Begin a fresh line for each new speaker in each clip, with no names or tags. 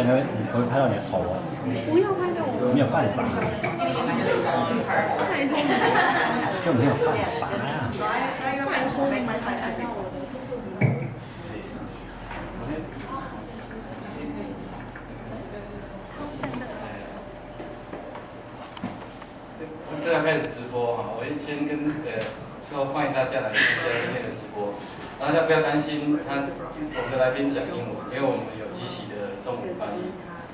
在那边我会拍到你的头哦。
不要拍到我，
没有办法，就没有办法呀、
Try, try your best to make my time difficult.
正在开始直播哈，我先跟呃说欢迎大家来参加今天的直播，大家不要担心他我们的来宾讲英文，因为我们有中文翻译。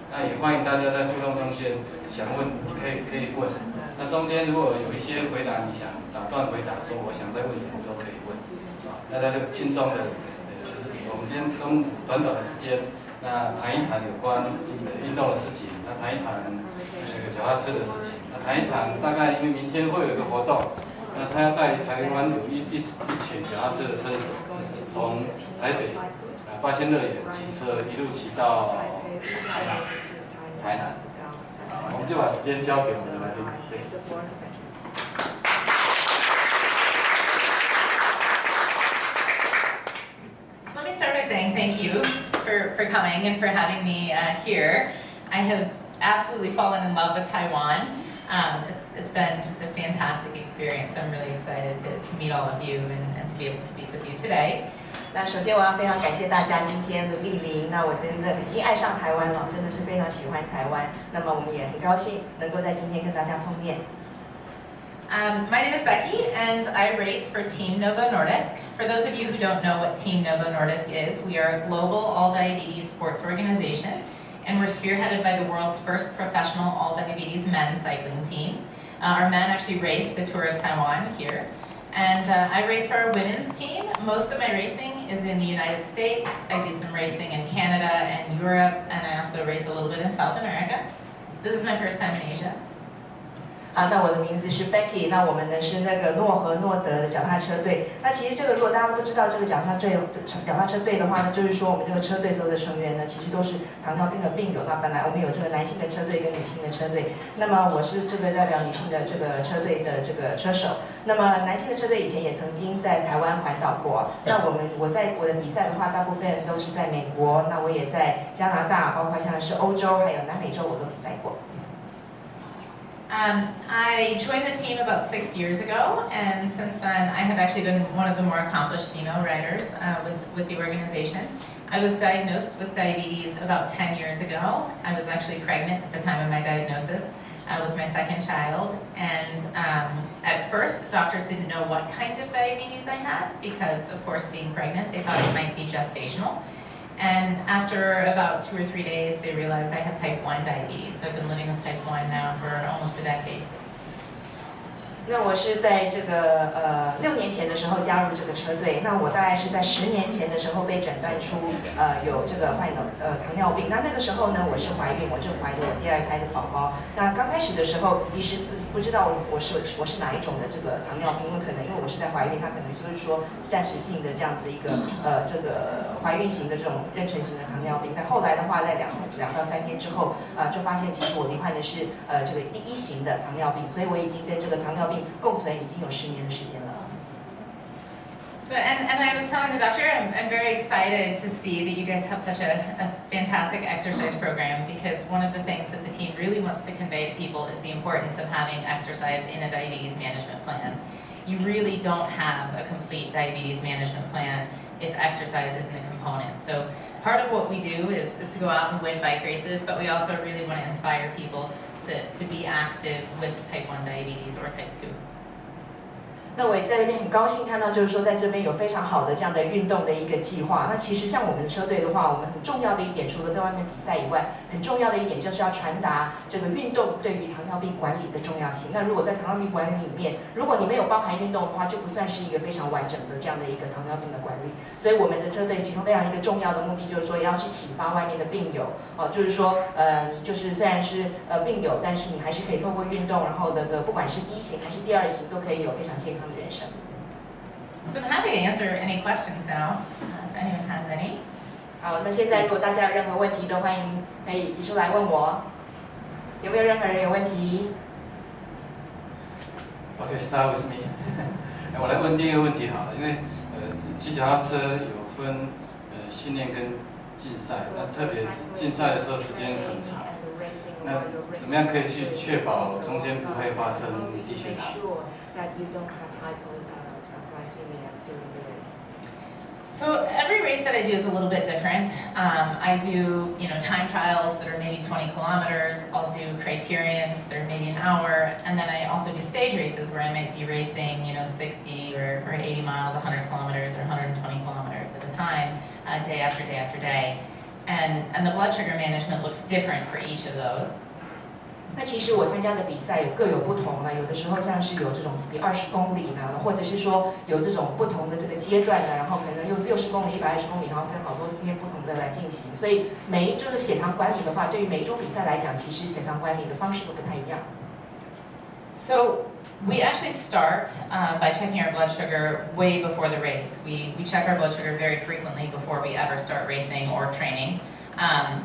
那也欢迎大家在互动中间想问，你可以可以问。那中间如果有一些回答你想打断回答，说我想再问什么都可以问，啊，大家就轻松的，呃，就是我们今天中午短短的时间，那谈一谈有关呃运动的事情，那谈一谈这个脚踏车的事情，那谈一谈大概因为明天会有一个活动，那他要带台湾有一一一群脚踏车的车手，从台北啊八仙乐园骑车一路骑到台南，台南，我们就把时间交给我们的来宾。对
Let me start by saying thank you for, for coming and for having me here. I have absolutely fallen in love with Taiwan. Um, it's, it's been just a fantastic experience. I'm really excited to, to meet all of you and, and to be able to speak with you today.
那首先我要非常感谢大家今天的莅临，那我真的已经爱上台湾了，真的是非常喜欢台湾。那么我们也很高兴能够在今天跟大家碰面。
Um, my name is Becky, and I race for Team Novo Nordisk. For those of you who don't know what Team Novo Nordisk is, we are a global all diabetes sports organization, and we're spearheaded by the world's first professional all diabetes men's cycling team. Uh, our men actually race the Tour of Taiwan here. And uh, I race for our women's team. Most of my racing is in the United States. I do some racing in Canada and Europe, and I also race a little bit in South America. This is my first time in Asia.
啊，那我的名字是 Becky，那我们呢是那个诺和诺德的脚踏车队。那其实这个如果大家都不知道这个脚踏队脚踏车队的话呢，就是说我们这个车队所有的成员呢，其实都是糖尿病的病友。那本来我们有这个男性的车队跟女性的车队，那么我是这个代表女性的这个车队的这个车手。那么男性的车队以前也曾经在台湾环岛过。那我们我在我的比赛的话，大部分都是在美国，那我也在加拿大，包括像是欧洲还有南美洲我都比赛过。
Um, I joined the team about six years ago, and since then I have actually been one of the more accomplished female writers uh, with, with the organization. I was diagnosed with diabetes about 10 years ago. I was actually pregnant at the time of my diagnosis uh, with my second child, and um, at first doctors didn't know what kind of diabetes I had because, of course, being pregnant, they thought it might be gestational. And after about two or three days, they realized I had type 1 diabetes. I've been living with type 1 now for almost a decade.
那我是在这个呃六年前的时候加入这个车队，那我大概是在十年前的时候被诊断出呃有这个患有呃糖尿病。那那个时候呢，我是怀孕，我正怀着我第二胎的宝宝。那刚开始的时候，医师不不知道我是我是哪一种的这个糖尿病，因为可能因为我是在怀孕，他可能就是说暂时性的这样子一个呃这个怀孕型的这种妊娠型的糖尿病。但后来的话，在两两到三天之后，呃就发现其实我罹患的是呃这个第一型的糖尿病，所以我已经跟这个糖尿病共存已经有十年的时间了。
So, and, and I was telling the doctor, I'm, I'm very excited to see that you guys have such a, a fantastic exercise program because one of the things that the team really wants to convey to people is the importance of having exercise in a diabetes management plan. You really don't have a complete diabetes management plan if exercise isn't a component. So part of what we do is, is to go out and win bike races, but we also really want to inspire people to, to be active with type 1 diabetes or type 2.
那我也在这边很高兴看到，就是说在这边有非常好的这样的运动的一个计划。那其实像我们的车队的话，我们很重要的一点，除了在外面比赛以外，很重要的一点就是要传达这个运动对于糖尿病管理的重要性。那如果在糖尿病管理里面，如果你没有包含运动的话，就不算是一个非常完整的这样的一个糖尿病的管理。所以我们的车队其中非常一个重要的目的，就是说要去启发外面的病友哦，就是说呃，你就是虽然是呃病友，但是你还是可以透过运动，然后那个不管是第一型还是第二型，都可以有非常健康的人生。
So I'm happy to answer any questions now, uh, if anyone has any.
好，那现在如果大家有任何问题，都欢迎可以提出来问我。有没有任何人有问题
？OK, start with me 哎。我来问第一个问题好了，因为呃骑脚踏车有分呃训练跟竞赛，那特别竞赛的时候时间很长，那怎么样可以去确保中间不会发生低血糖？
So every race that I do is a little bit different. Um, I do, you know, time trials that are maybe 20 kilometers. I'll do criteriums that are maybe an hour, and then I also do stage races where I might be racing, you know, 60 or, or 80 miles, 100 kilometers, or 120 kilometers at a time, uh, day after day after day. And and the blood sugar management looks different for each of those.
那其实我参加的比赛有各有不同了，有的时候像是有这种比二十公里呢，或者是说有这种不同的这个阶段呢，然后可能有六十公里、一百二十公里，然后分好多这些不同的来进行。所以每一这个血糖管理的话，对于每一种比赛来讲，其实血糖管理的方式都不太一样。
So we actually start uh, by checking our blood sugar way before the race. We, we check our blood sugar very frequently before we ever start racing or training um,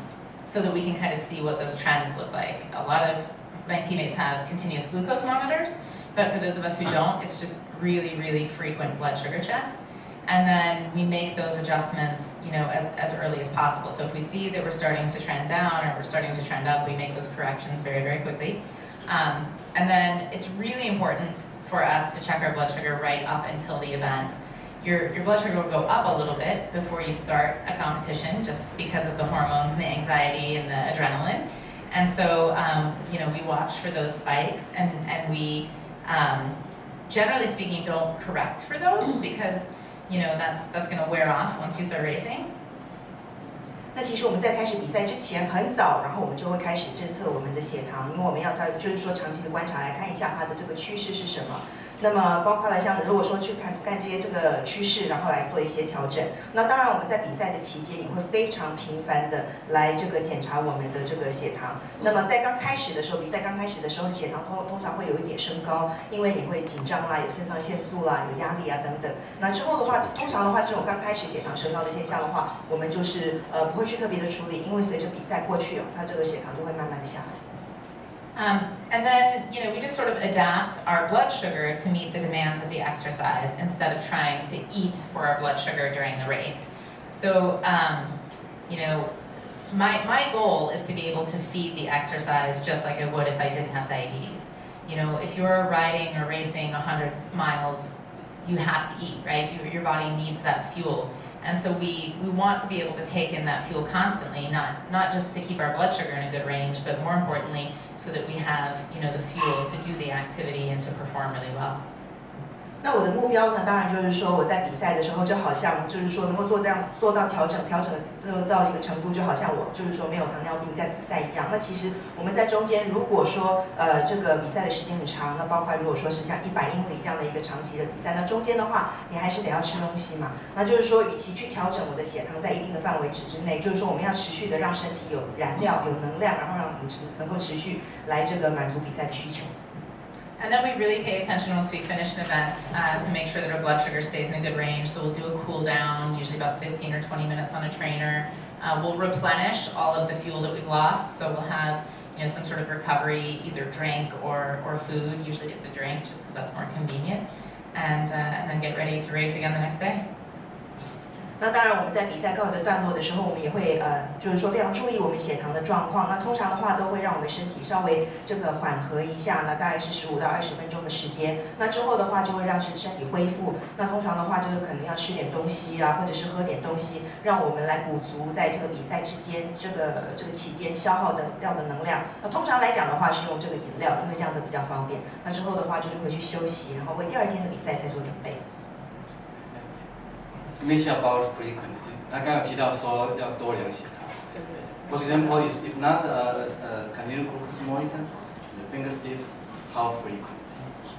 so that we can kind of see what those trends look like. A lot of my teammates have continuous glucose monitors, but for those of us who don't, it's just really, really frequent blood sugar checks. And then we make those adjustments, you know, as, as early as possible. So if we see that we're starting to trend down or we're starting to trend up, we make those corrections very, very quickly. Um, and then it's really important for us to check our blood sugar right up until the event Your, your blood sugar will go up a little bit before you start a competition just because of the hormones and the anxiety and the adrenaline. And so, um, you know, we watch for those spikes and, and we, um, generally speaking, don't correct for those because, you know, that's, that's going to wear off once you start racing.
那其实我们在开始比赛之前很早，然后我们就会开始侦测我们的血糖，因为我们要它就是说长期的观察来看一下它的这个趋势是什么。 那么包括了像如果说去看看这些这个趋势，然后来做一些调整。那当然我们在比赛的期间也会非常频繁的来这个检查我们的这个血糖。那么在刚开始的时候，比赛刚开始的时候，血糖通通常会有一点升高，因为你会紧张啦，有肾上腺素啦，有压力啊等等。那之后的话，通常的话，这种刚开始血糖升高的现象的话，我们就是呃不会去特别的处理，因为随着比赛过去哦，它这个血糖就会慢慢的下来。
Um, and then, you know, we just sort of adapt our blood sugar to meet the demands of the exercise instead of trying to eat for our blood sugar during the race. So, um, you know, my, my goal is to be able to feed the exercise just like I would if I didn't have diabetes. You know, if you're riding or racing 100 miles, you have to eat, right? Your, your body needs that fuel. And so we, we want to be able to take in that fuel constantly, not, not just to keep our blood sugar in a good range, but more importantly, so that we have, you know, the fuel to do the activity and to perform really well.
那我的目标呢，当然就是说我在比赛的时候，就好像就是说能够做这样做到调整，调整呃到一个程度，就好像我就是说没有糖尿病在比赛一样。那其实我们在中间，如果说呃这个比赛的时间很长，那包括如果说是像一百英里这样的一个长期的比赛，那中间的话你还是得要吃东西嘛。那就是说，与其去调整我的血糖在一定的范围值之内，就是说我们要持续的让身体有燃料、有能量，然后让我们能够持续来这个满足比赛的需求。
And then we really pay attention once we finish an event uh, to make sure that our blood sugar stays in a good range. So we'll do a cool down, usually about 15 or 20 minutes on a trainer. Uh, we'll replenish all of the fuel that we've lost. So we'll have you know, some sort of recovery, either drink or, or food. Usually it's a drink just because that's more convenient. And, uh, and then get ready to race again the next day.
那当然，我们在比赛告一段落的时候，我们也会呃，就是说非常注意我们血糖的状况。那通常的话，都会让我们身体稍微这个缓和一下，那大概是十五到二十分钟的时间。那之后的话，就会让身身体恢复。那通常的话，就是可能要吃点东西啊，或者是喝点东西，让我们来补足在这个比赛之间这个这个期间消耗的掉的能量。那通常来讲的话，是用这个饮料，因为这样的比较方便。那之后的话，就是回去休息，然后为第二天的比赛再做准备。
mention about frequent，他刚刚有提到说要多量血糖。For example, if, if not a, a continuous glucose monitor, the finger stiff, how frequent?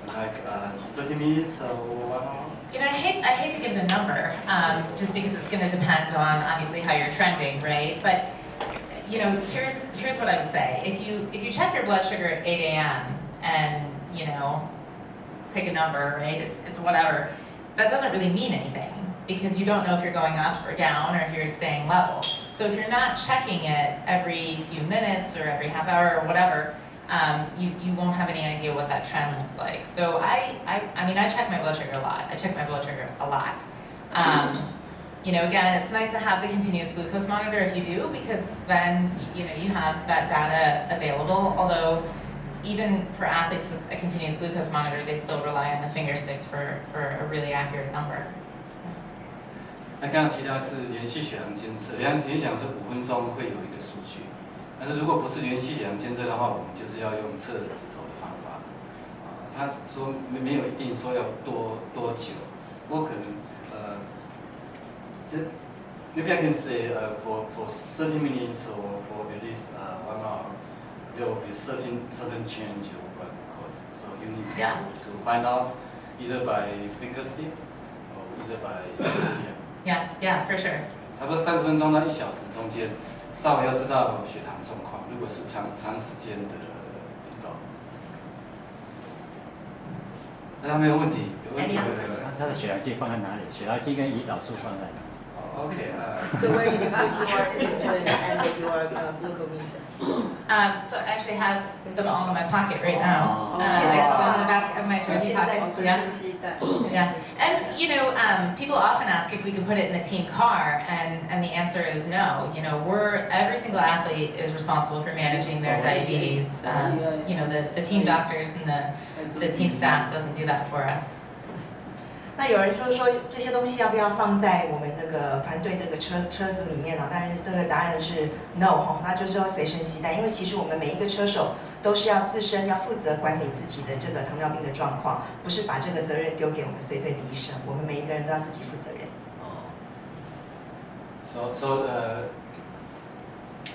Like uh, 30 minutes or one hour?
You know, I hate, I hate to give the number, um, just because it's going to depend on obviously how you're trending, right? But you know, here's here's what I would say: if you if you check your blood sugar at 8 a.m. and you know, pick a number, right? It's it's whatever. That doesn't really mean anything because you don't know if you're going up or down or if you're staying level. So if you're not checking it every few minutes or every half hour or whatever, um, you, you won't have any idea what that trend looks like. So I, I, I mean, I check my blood sugar a lot. I check my blood sugar a lot. Um, you know, again, it's nice to have the continuous glucose monitor if you do, because then, you know, you have that data available. Although, even for athletes with a continuous glucose monitor, they still rely on the finger sticks for, for a really accurate number.
那刚刚提到是连续血糖监测，连连想是五分钟会有一个数据，但是如果不是连续血糖监测的话，我们就是要用测指头的方法。啊，他说没没有一定说要多多久，不过可能呃，这 maybe I can say uh, for for 30 minutes or for at least uh, one hour, there will be certain certain change of blood glucose. So you need to,
Yeah.
to find out either by finger stick or either by yeah.
Yeah, yeah, for sure.
差不多三十分钟到一小时中间，稍微要知道血糖状况。如果是长长时间的运动，大家没有问题？有问题
Any other
可以
questions？
它的血糖计放在哪里？血糖计跟胰岛素放在哪？
哦 OK 啊。
So where did you put your insulin and your uh, glucometer?
Um, so I actually have them all in my pocket right now.
Oh.
Uh, I have them in the back of my jersey
现在
pocket.
随
Yeah.
身携带。
Yeah, and you know, um, people often ask if we can put it in the team car, and, and the answer is no. You know, we're every single athlete is responsible for managing their diabetes. Um, you know, the, the team doctors and the, the team staff doesn't do that for us.
那有人说说这些东西要不要放在我们那个团队这个车车子里面呢？但是这个答案是 no 哈，那就是说随身携带，因为其实我们每一个车手 都是要自身要负责管理自己的这个糖尿病的状况，不是把这个责任丢给我们随队的医生，我们每一个人都要自己负责任。
So so uh,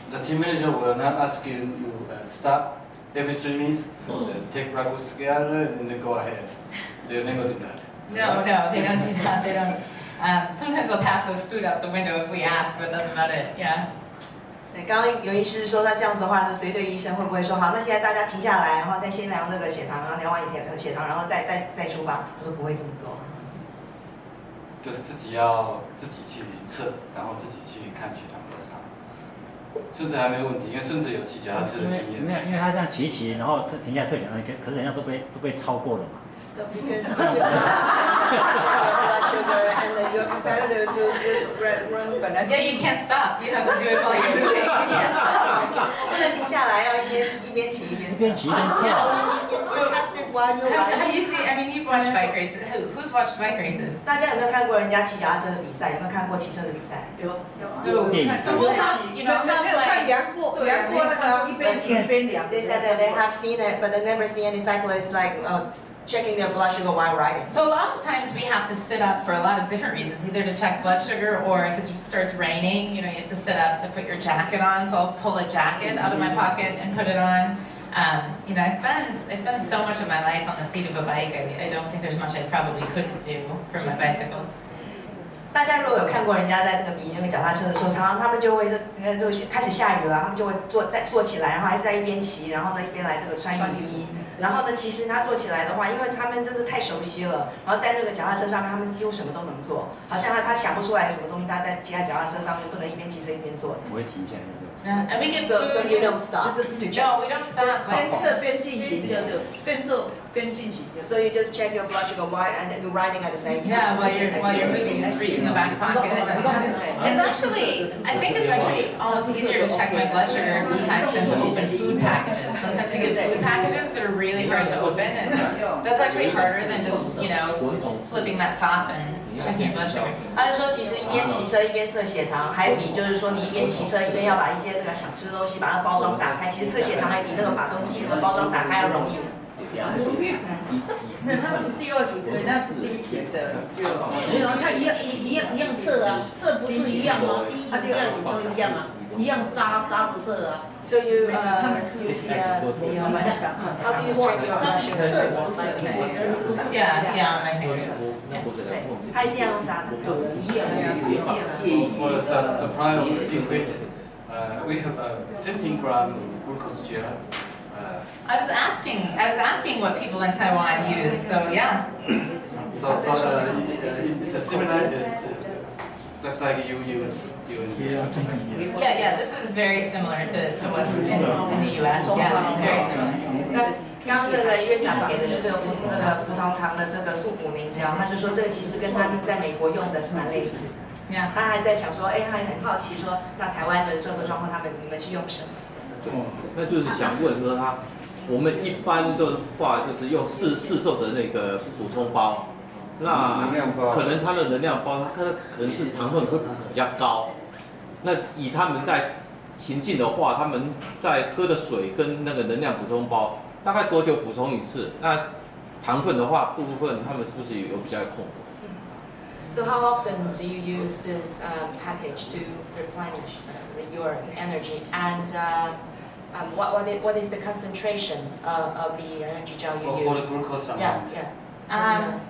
the team manager will not ask you you uh, stop every three minutes, uh, take breakfast together, and then go ahead. They never do that.
No, no, they don't do that. They don't. Um, sometimes they'll pass us food out the window if we ask, but that's about it. Yeah.
对，刚刚有医师说，那这样子的话，那随队医生会不会说，好，那现在大家停下来，然后再先量这个血糖，然后量完血血糖，然后再再再出发？我说不会这么做。
就是自己要自己去测，然后自己去看血糖多少。孙子还没问题，因为孙子有骑脚踏车的经验。
因为因为他这样骑一骑，然后停下来测血糖，可可是人家都被都被超过了嘛。
blood sugar and then your competitors who just run run 本来
Yeah, you can't stop. You have to do it while you're moving. You can't stop.
不能停下来，要一边一边骑一边
一边骑一边测。
you test it while you're
Have, have
riding.
you seen? I mean, you've watched bike races. Who, who's watched bike races?
大家有没有看过人家骑脚踏车的比赛？有没有看过骑车的比赛？
So,
Yeah.
so we'll have, you know,
没
have
没有看
like,
量过量过那个一边骑一边量。
They said that they have seen it, but they never see any cyclists like uh, checking their blood sugar while riding.
so a lot of times we have to sit up for a lot of different reasons, either to check blood sugar or if it starts raining, you know, you have to sit up to put your jacket on. So I'll pull a jacket out of my pocket and put it on. Um, you know, I spend I spend so much of my life on the seat of a bike. I, I don't think there's much I probably couldn't do from my bicycle.
大家如果有看过人家在这个比那个脚踏车的时候，常常他们就会呃就开始下雨了，他们就会坐再坐起来，然后还是在一边骑，然后呢一边来这个穿雨衣。 然后呢，其实他坐起来的话，因为他们真是太熟悉了，然后在那个脚踏车上面，他们几乎什么都能做，好像他他想不出来什么东西，他在其他脚踏车上面不能一边骑车一边做的。
我会停下 来的。
Yeah, and we give
So so
food.
you don't stop.
Just to check.
No, we don't stop.
边
Like,
测边进行就对，边做边进行就。
So you just check your blood sugar while and then do riding at the same time.
yeah, while you're while you're moving, you just reach in the back pocket. And it's actually, I think it's actually almost easier to check my blood sugar sometimes than to open food packages. Sometimes we get food packages that are really hard to open, and that's actually harder than just you know flipping that top and
他就说，其实一边骑车一边测血糖，还比就是说你一边骑车一边要把一些那个想吃的东西把它包装打开，其实测血糖还比那个把东西那个包装打开要容易。
没有，他是第二型，对，那是第一型的，就没有，他一样一一样一样测啊，测不是一样吗？第一组、第二型都一样啊，一样扎扎着测啊。
So you uh, use the, uh, the uh, how do you check your blood
测
sugar?
不是
Yeah, yeah, on my finger.
对，他也是要用扎的。
一样一样一样。
For the su- supply of liquid, uh, we have a 15 gram glucose gel. Uh,
I was asking, I was asking what people in Taiwan use. So yeah,
so so uh, it's a similar, it's, uh, just like you use you in
yeah, yeah. This is very similar to, to what's in, in the U.S. Yeah, very similar.
那刚刚那个院长给的是这个葡那个葡萄糖的这个素补凝胶，他就说这个其实跟他们在美国用的是蛮类似。
Yeah.
他还在想说，哎，他也很好奇说，那台湾的这个状况，他们你们是用什么？
那就是想问说他，我们一般的话就是用市市售的那个补充包，那可能它的能量包，它可能可能是糖分会比较高。那以他们在行进的话，他们在喝的水跟那个能量补充包，大概多久补充一次？那糖分的话，部分他们是不是有比较控制
？So how often do you use this um, package to replenish uh, your energy? And uh, um, what, what, is, what is the concentration of, of the energy gel you
For,
use?
for the glucose amount.
yeah, yeah.
Um,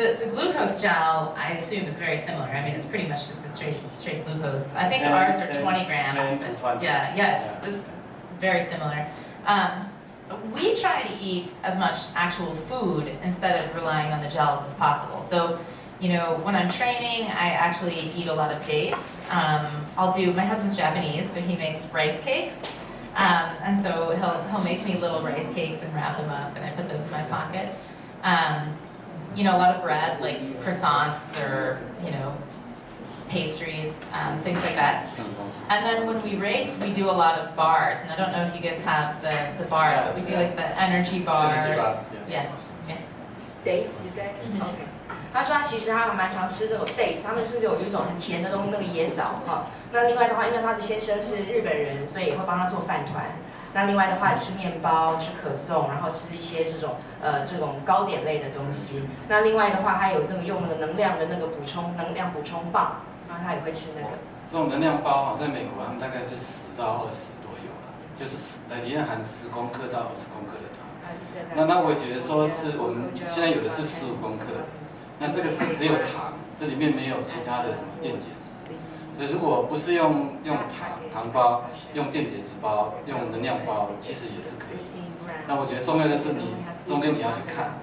the, the glucose gel, I assume, is very similar. I mean, it's pretty much just a straight straight glucose. I think
Ten-
ours are
ten-
20 grams.
10 to 20.
Yeah, yes, it's very similar. Um, we try to eat as much actual food instead of relying on the gels as possible. So, you know, when I'm training, I actually eat a lot of dates. Um, I'll do. My husband's Japanese, so he makes rice cakes. Um, and so he'll, he'll make me little rice cakes and wrap them up, and I put those in my pocket. Um, you know, a lot of bread, like croissants or, you know, pastries, um, things like that. And then when we race, we do a lot of bars. And I don't know if you guys have the, the bars, but we do like the energy bars.
Energy bar,
Yeah, yeah.
Dates, you said?
Mhm.
OK。他说他其实他还蛮常吃这种 dates，他们是有一种很甜的东西，那个椰枣哈。那另外的话，因为他的先生是日本人，所以也会帮他做饭团。 那另外的话，吃面包、吃可颂，然后吃一些这种呃这种糕点类的东西。那另外的话，它有那个用那个能量的那个补充能量补充棒，然后他也会吃那个。
这种能量包哈，在美国他们大概是十到二十都有啦，就是十，里面含十公克到二十公克的糖。那那我觉得说是我们现在有的是十五公克，那这个是只有糖，这里面没有其他的什么电解质。所以如果不是用用糖糖包，用电解质包，用能量包，其实也是可以。那我觉得重要的是你中间你要去看，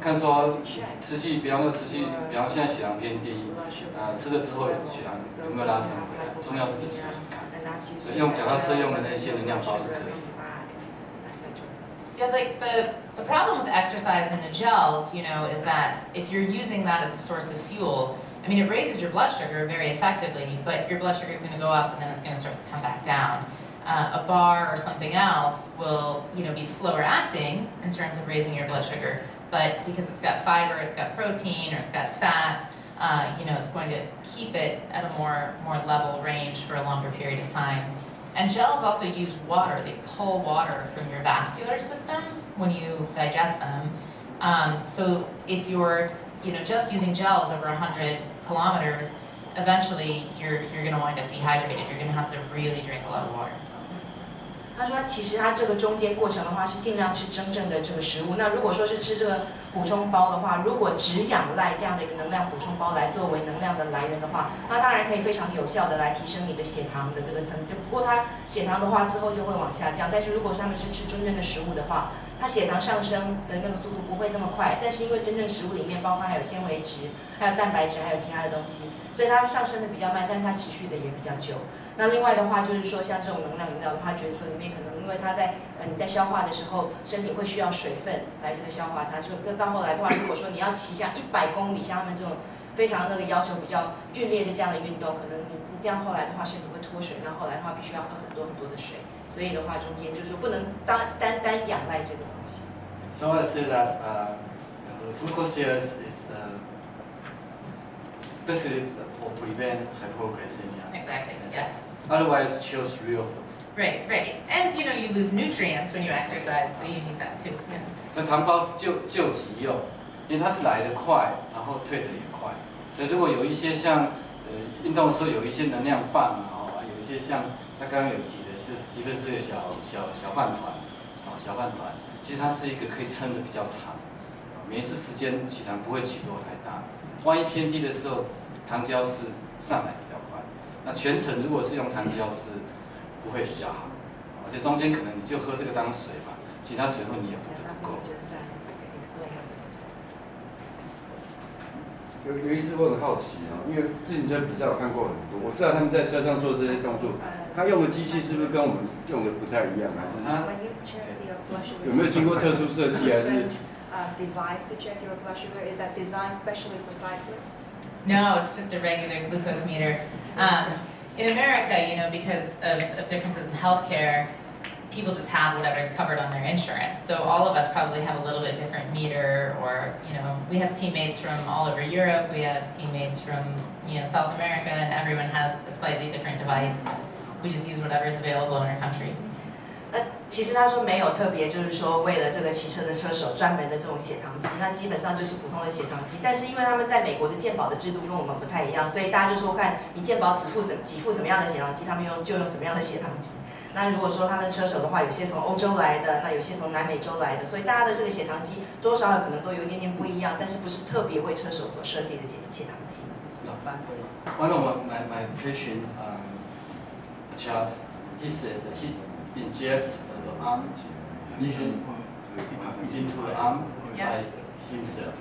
看说持续，比方说持续，比方现在血糖偏低，啊、吃了之后血糖有没有拉升回来，重要是自己要去看。所以用脚踏车用的那些能量包是可以。
Yeah, like the, the problem with exercise and the gels, you know, is that if you're using that as a source of fuel, I mean, it raises your blood sugar very effectively, but your blood sugar is going to go up and then it's going to start to come back down. Uh, a bar or something else will, you know, be slower acting in terms of raising your blood sugar, but because it's got fiber, it's got protein, or it's got fat, uh, you know, it's going to keep it at a more more level range for a longer period of time. And gels also use water. They pull water from your vascular system when you digest them. Um, so if you're, you know, just using gels over 100 kilometers, eventually you're, you're going to wind up dehydrated. You're going to have to really drink a lot of water.
他说，其实他这个中间过程的话是尽量吃真正的这个食物。那如果说是吃这个补充包的话，如果只仰赖这样的一个能量补充包来作为能量的来源的话，那当然可以非常有效的来提升你的血糖的这个增。就不过他血糖的话之后就会往下降。但是如果他们是吃真正的食物的话，它血糖上升的那个速度不会那么快。但是因为真正食物里面包括还有纤维质、还有蛋白质、还有其他的东西，所以它上升的比较慢，但是它持续的也比较久。那另外的话就是说，像这种能量饮料的话，觉得说里面可能因为它在呃你在消化的时候，身体会需要水分来这个消化它。就跟到后来的话，如果说你要骑像一百公里，像他们这种非常那个要求比较剧烈的这样的运动，可能你你这样后来的话身体会脱水，那后来的话必须要喝很多很多的水。所以的话，中间就是说不能单单单仰赖这个东西。
So I say that uh, glucose gels is uh, basically for prevent hypoglycemia.
Exactly. Yeah.
Otherwise, choose real food.
Right. Right. And you know you lose nutrients when you exercise, so you need that too. Yeah.
这糖包是救救急用，因为它是来得快，然后退得也快。所以如果有一些像呃运动的时候有一些能量棒啊，哦，有一些像他刚刚有提的是史蒂芬是个小小小饭团，啊小饭团，其实它是一个可以撑的比较长，每一次时间起糖不会起落太大。万一偏低的时候，糖胶是上来比较快。那全程如果是用糖胶是不会比较好，而且中间可能你就喝这个当水嘛，其他水分你也补得不够。
有有一次我很好奇啊，因为自行车比赛我看过很多，我知道他们在车上做这些动作，他用的机器是不是跟我们用的不太一样，还是
它
When you check your blood sugar,
有没有经过特殊设计，还是
different uh, device to check your blood sugar? Is that designed specially for cyclists?
No, it's just a regular glucose meter. Um, in America, you know, because of, of differences in healthcare, people just have whatever's covered on their insurance. So all of us probably have a little bit different meter, or you know, we have teammates from all over Europe. We have teammates from you know South America, and everyone has a slightly different device. We just use whatever is available in our country.
那其实他说没有特别，就是说为了这个骑车的车手专门的这种血糖机，那基本上就是普通的血糖机。但是因为他们在美国的健保的制度跟我们不太一样，所以大家就说看你健保只付什给付什么样的血糖机，他们用就用什么样的血糖机。那如果说他们车手的话，有些从欧洲来的，那有些从南美洲来的，所以大家的这个血糖机多少可能都有一点点不一样，但是不是特别为车手所设计的血血糖机。
One of my, my patient, um, a child, he said that he injects the arm injection into the arm by himself.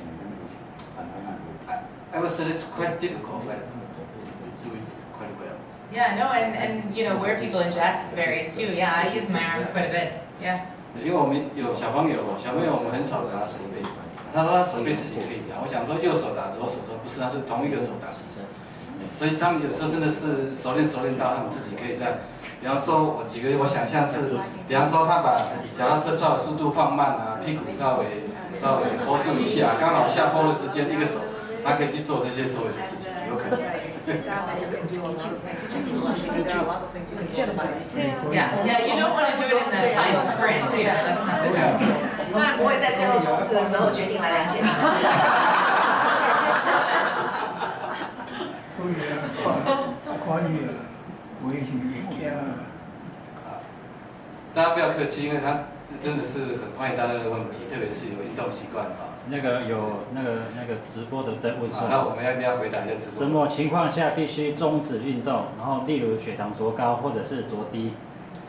I, I was said it's quite difficult, but we do it quite well.
Yeah, no, and, and you know where people inject varies too. Yeah, I use my arms quite a bit. Yeah.
因为我们有小朋友，小朋友我们很少打手背，他说他手背自己可以打。我想说右手打左手，说不是，他是同一个手打。 所以他们有时候真的是熟练熟练到他们自己可以在，比方说我举个我想象是，比方说他把脚踏车稍微速度放慢啊，屁股稍微稍微 hold 住一下，刚好下坡的时间一个手，他可以去做这些所有的事情，有可能。
Yeah, yeah. You don't want to do it in the final sprint. Know, that's not the goal.
当然不会在最后冲刺的时候决定来量血糖。
所以啊，看看你啊，我也是会惊啊。
大家不要客气，因为他真的是很欢迎大家的问题，特别是有运动习惯啊。
那个有那个那个直播的在问
说，那我们要不要回答一下直播？
什么情况下必须终止运动？然后例如血糖多高，或者是多低，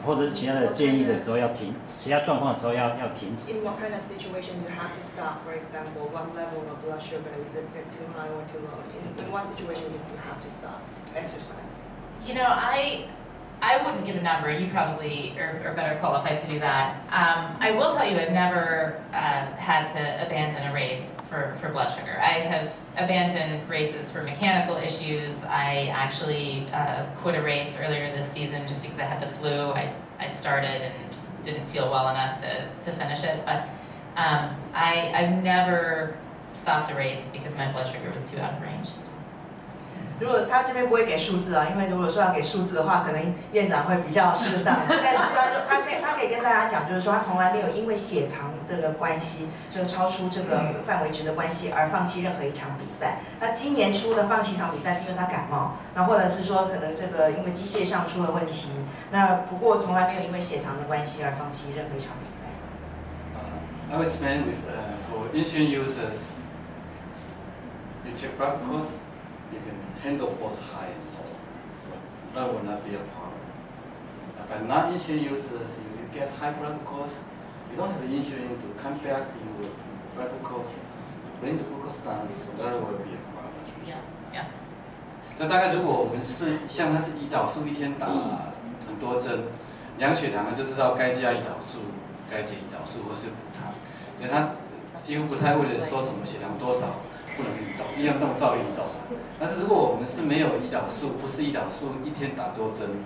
或者是其他的建议的时候要停，其他状况的时候要要停止。
In what kind of situation you have to stop? For example, what level of blood sugar is it too high or too low? In, in what situation you you have to stop exercise?
You know, I I wouldn't give a number. You probably are, are better qualified to do that. Um, I will tell you, I've never uh, had to abandon a race for, for blood sugar. I have abandoned races for mechanical issues. I actually uh, quit a race earlier this season just because I had the flu. I, I started and just didn't feel well enough to, to finish it. But um, I, I've never stopped a race because my blood sugar was too out of range.
如果他这边不会给数字啊，因为如果说要给数字的话，可能院长会比较适当。但是他他可以他可以跟大家讲，就是说他从来没有因为血糖这个关系，这个超出这个范围值的关系而放弃任何一场比赛。那今年初的放弃一场比赛是因为他感冒，那或者是说可能这个因为机械上出了问题。那不过从来没有因为血糖的关系而放弃任何一场比赛。
I w i l l explain with for insulin users, handle both high and low. So that will not be a problem. Uh, but not insurance users, if you get high blood glucose, you don't have insurance to come back to your blood glucose, bring the glucose down, so that will be a problem.
Yeah.
那大概如果我们是像他是胰岛素一天打很多针，量血糖就知道该加胰岛素，该减胰岛素或是补糖，所以他几乎不太为了说什么血糖多少不能运动，一运动照运动。但是如果我们是没有胰岛素，不是胰岛素一天打多针，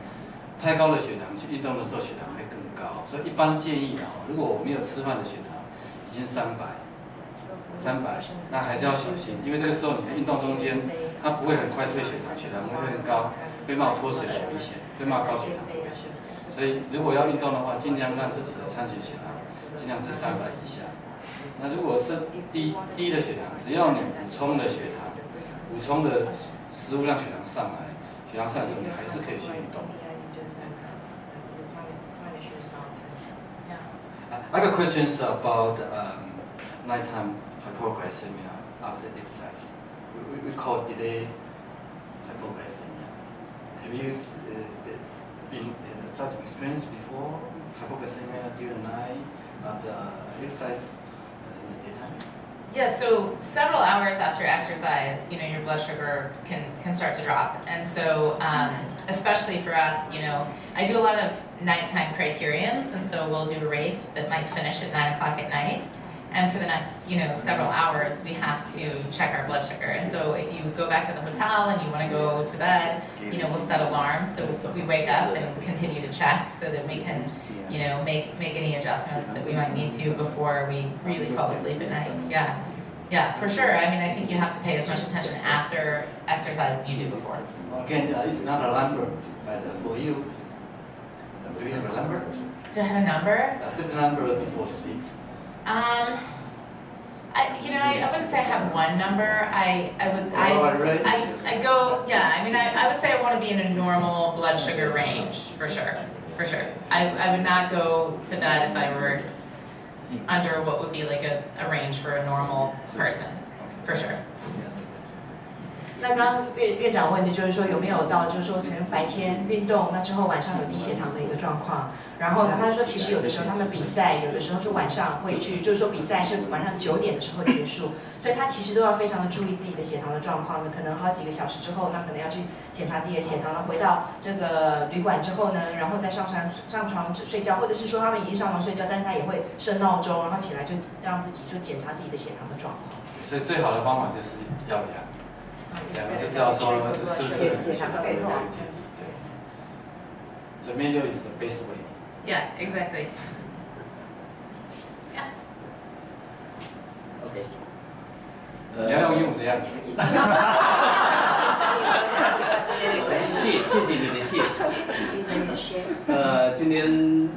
太高的血糖去运动的时候血糖会更高，所以一般建议啊，如果我没有吃饭的血糖已经三百。三百，那还是要小心，因为这个时候你的运动中间，它不会很快退血糖，血糖会更高，会冒脱水的危险，会冒高血糖的危险。所以如果要运动的话，尽量让自己的餐前血糖尽量是三百以下。那如果是低低的血糖，只要你补充的血糖，补充的食物让血糖上来，血糖上来之后你还是可以去运动。I have a questions about um, nighttime hypoglycemia after exercise. We, we, call delay hypoglycemia. Have you uh, been in such experience before? Hypoglycemia during night after exercise?
Yeah, so several hours after exercise, you know, your blood sugar can, can start to drop. And so, um, especially for us, you know, I do a lot of nighttime criteriums, and so we'll do a race that might finish at 9 o'clock at night. And for the next, you know, several hours, we have to check our blood sugar. And so if you go back to the hotel and you want to go to bed, you know, we'll set alarms so we wake up and continue to check so that we can, you know, make make any adjustments that we might need to before we really fall asleep at night. Yeah. Yeah, for sure. I mean, I think you have to pay as much attention after exercise as you do before.
Again, uh, it's not a number, but uh, for you, do you have a number?
To have a number,
A certain number before sleep.
Um, I, you know, I, I wouldn't say I have one number. I, I would, I,
Oh.
I, I go, yeah, I mean, I, I would say I want to be in a normal blood sugar range, for sure, for sure. I, I would not go to bed if I were under what would be like a, a range for a normal person, for sure.
那刚刚院院长问的就是说有没有到就是说从白天运动，那之后晚上有低血糖的一个状况。然后呢，他说其实有的时候他们比赛有的时候是晚上会去，就是说比赛是晚上九点的时候结束，所以他其实都要非常的注意自己的血糖的状况的。可能好几个小时之后，那可能要去检查自己的血糖。那回到这个旅馆之后呢，然后再上床上床睡觉，或者是说他们已经上床睡觉，但是他也会设闹钟，然后起来就让自己就检查自己的血糖的状况。
所以最好的方法就是要量，量了就知道说是不是。The measure is the best way.
Yeah, exactly.
OK，
你要用英文的样子。
谢谢谢你的谢。呃，今天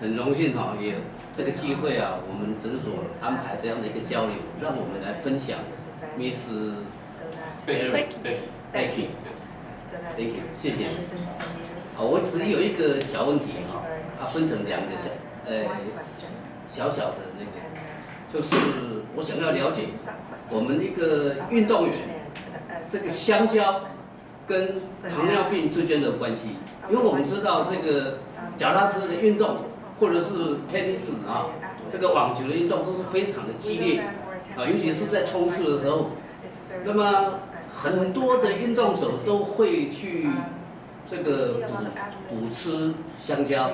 很荣幸哈，也有这个机会啊，我们诊所安排这样的一个交流，让我们来分享 Miss Thank you.
can
谢谢
listen from you.
好，我只有一个小问题哈，啊.分成两个小，呃，小小的那个
uh,
就是我想要了解我们一个运动员这个香蕉跟糖尿病之间的关系，因为我们知道这个脚踏车的运动或者是 tennis 啊，这个网球的运动都是非常的激烈啊，尤其是在冲刺的时候，那么很多的运动手都会去这个补补吃香蕉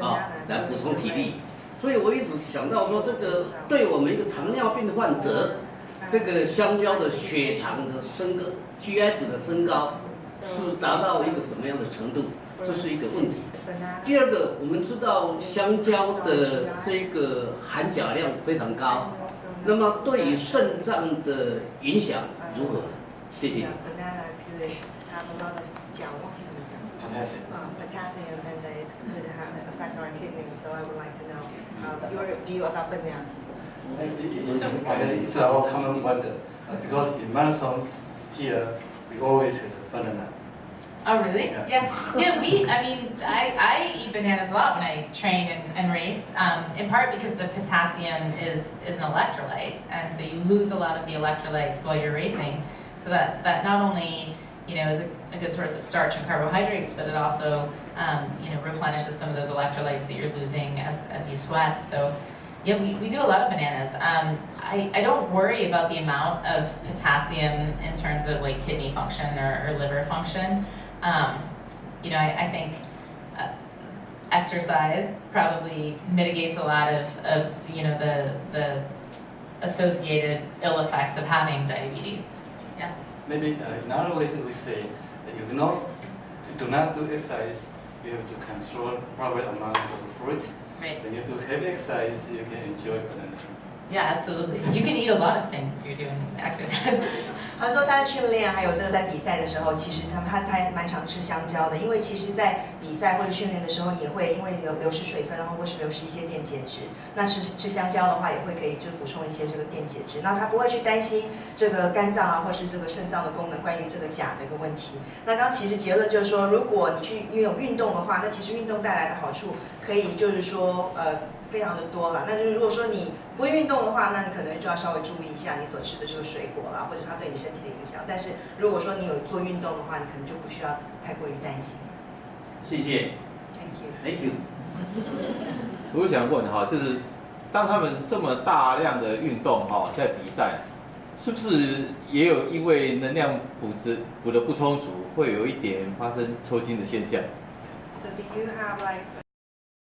啊，来补充体力。所以我一直想到说，这个对我们一个糖尿病的患者，这个香蕉的血糖的升高，GI 值的升高是达到一个什么样的程度？这是一个问题。第二个，我们知道香蕉的这个含钾量非常高，那么对于肾脏的影响如何？谢谢。
Banana could have a lot of 钾，忘记怎么讲。
Potassium.
uh, potassium and it could have an effect on our kidney. So I would like to know uh, your view about banana.
It's our common wonder uh, because in marathons here we always have banana.
Oh, really?
Yeah.
Yeah. Yeah, we, I mean, I, I eat bananas a lot when I train and, and race, um, in part because the potassium is, is an electrolyte. And so you lose a lot of the electrolytes while you're racing. So that, that not only, you know, is a, a good source of starch and carbohydrates, but it also, um, you know, replenishes some of those electrolytes that you're losing as, as you sweat. So yeah, we, we do a lot of bananas. Um, I, I don't worry about the amount of potassium in terms of like kidney function or, or liver function. Um, you know, I, I think uh, exercise probably mitigates a lot of, of you know, the, the associated ill effects of having diabetes.
Maybe uh, in other ways we say that you not, you do not do exercise, you have to control proper amount of fruit.
Right.
When you do heavy exercise, you can enjoy banana.
Yeah, absolutely. You can eat a lot of things if you're doing exercise.
他说他在训练还有这个在比赛的时候，其实他们他他蛮常吃香蕉的，因为其实，在比赛或者训练的时候，也会因为流流失水分，然后或是流失一些电解质。那吃吃香蕉的话，也会可以就补充一些这个电解质。那他不会去担心这个肝脏啊，或是这个肾脏的功能关于这个钾的一个问题。那刚其实结论就是说，如果你去拥有运动的话，那其实运动带来的好处可以就是说呃。非常的多了，那就是如果说你不运动的话，那你可能就要稍微注意一下你所吃的这个水果啦，或者它对你身体的影响。但是如果说你有做运动的话，你可能就不需要太过于担心。
谢谢
Thank you。
，Thank you。
我想问哈，就是当他们这么大量的运动哈，在比赛，是不是也有因为能量补质补的不充足，会有一点发生抽筋的现象
？So do you have like